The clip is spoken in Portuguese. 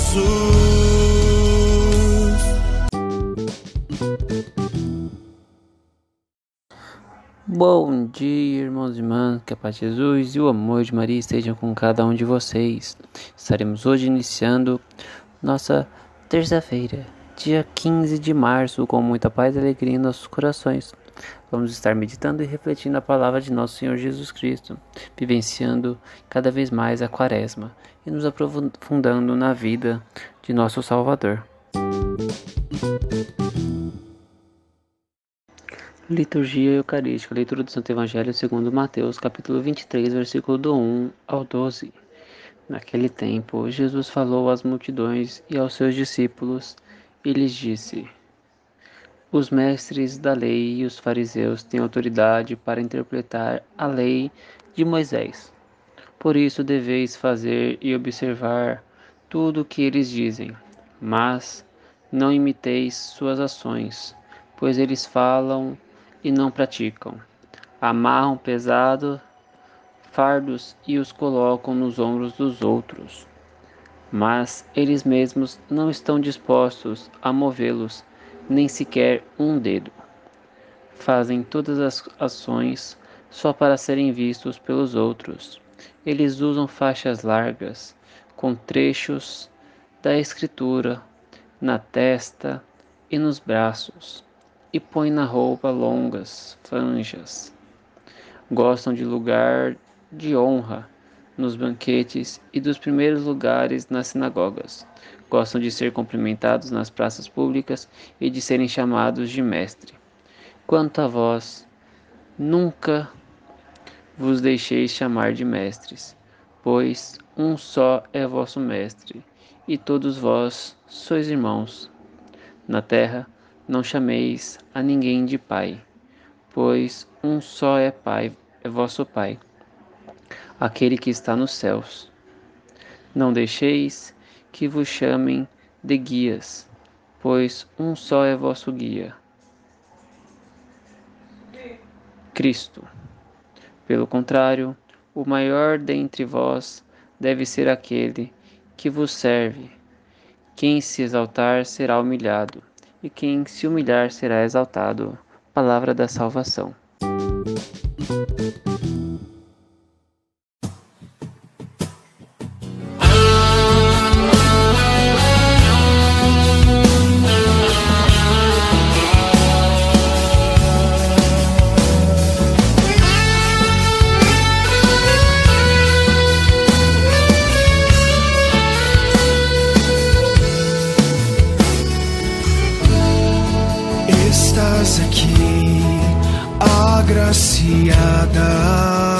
Jesus. Bom dia, irmãos e irmãs, que a paz de Jesus e o amor de Maria estejam com cada um de vocês. Estaremos hoje iniciando nossa terça-feira, dia 15 de março, com muita paz e alegria em nossos corações. Vamos estar meditando e refletindo a palavra de nosso Senhor Jesus Cristo, vivenciando cada vez mais a quaresma e nos aprofundando na vida de nosso Salvador. Liturgia Eucarística, leitura do Santo Evangelho segundo Mateus, capítulo 23, versículo do 1 ao 12. Naquele tempo, Jesus falou às multidões e aos seus discípulos e lhes disse: Os mestres da lei e os fariseus têm autoridade para interpretar a lei de Moisés. Por isso deveis fazer e observar tudo o que eles dizem, mas não imiteis suas ações, pois eles falam e não praticam. Amarram pesado fardos e os colocam nos ombros dos outros, mas eles mesmos não estão dispostos a movê-los, nem sequer um dedo. Fazem todas as ações só para serem vistos pelos outros. Eles usam faixas largas, com trechos da Escritura na testa e nos braços e põe na roupa longas franjas. Gostam de lugar de honra nos banquetes e dos primeiros lugares nas sinagogas. Gostam de ser cumprimentados nas praças públicas e de serem chamados de mestre. Quanto a vós, nunca vos deixeis chamar de mestres, pois um só é vosso mestre, e todos vós sois irmãos. Na terra, não chameis a ninguém de pai, pois um só é Pai, é vosso Pai, aquele que está nos céus. Não deixeis que vos chamem de guias, pois um só é vosso guia, Cristo. Pelo contrário, o maior dentre vós deve ser aquele que vos serve. Quem se exaltar será humilhado e quem se humilhar será exaltado. Palavra da salvação. Agraciada.